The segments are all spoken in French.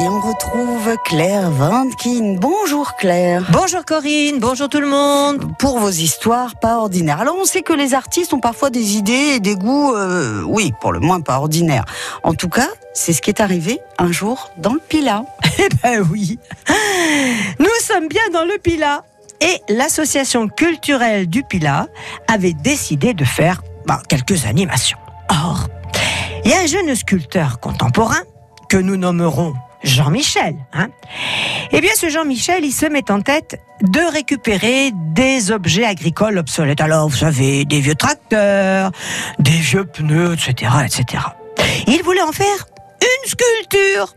Et on retrouve Claire Vandkin. Bonjour Claire. Bonjour Corinne, bonjour tout le monde. Pour vos histoires pas ordinaires. Alors on sait que les artistes ont parfois des idées et des goûts, euh, oui, pour le moins pas ordinaires. En tout cas, c'est ce qui est arrivé un jour dans le Pila. Eh ben oui. Nous sommes bien dans le Pila. Et l'association culturelle du Pila avait décidé de faire bah, quelques animations. Or, il y a un jeune sculpteur contemporain que nous nommerons Jean-Michel. Hein eh bien, ce Jean-Michel, il se met en tête de récupérer des objets agricoles obsolètes. Alors, vous savez, des vieux tracteurs, des vieux pneus, etc., etc. Il voulait en faire une sculpture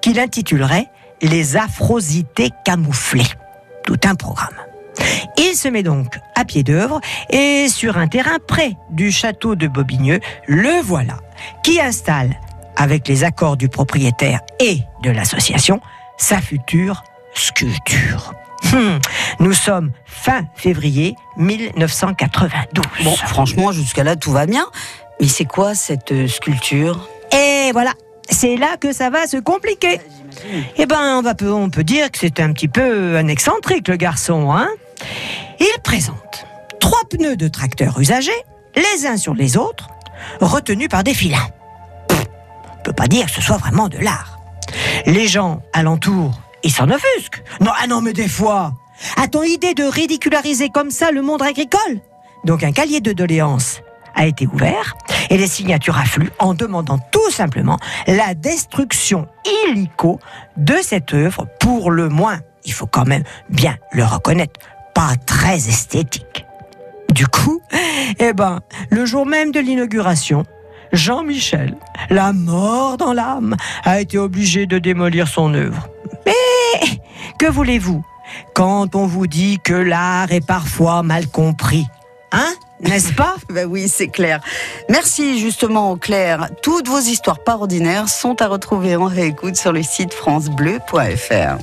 qu'il intitulerait Les Afrosités camouflées. Tout un programme. Il se met donc à pied d'œuvre et sur un terrain près du château de Bobigneux, le voilà, qui installe avec les accords du propriétaire et de l'association, sa future sculpture. Hmm. Nous sommes fin février 1992. Bon, franchement, jusqu'à là, tout va bien. Mais c'est quoi cette euh, sculpture? Et voilà, c'est là que ça va se compliquer. Eh ben, on, va, on peut dire que c'est un petit peu un excentrique, le garçon, hein Il présente trois pneus de tracteur usagés, les uns sur les autres, retenus par des filins dire que ce soit vraiment de l'art. Les gens alentour, ils s'en offusquent. Non, ah non, mais des fois, a-t-on idée de ridiculariser comme ça le monde agricole? Donc un cahier de doléances a été ouvert et les signatures affluent en demandant tout simplement la destruction illico de cette œuvre, pour le moins, il faut quand même bien le reconnaître, pas très esthétique. Du coup, eh ben, le jour même de l'inauguration, Jean-Michel, la mort dans l'âme, a été obligé de démolir son œuvre. Mais que voulez-vous? Quand on vous dit que l'art est parfois mal compris Hein N'est-ce pas? Ben oui, c'est clair. Merci justement Claire. Toutes vos histoires pas ordinaires sont à retrouver en réécoute sur le site francebleu.fr.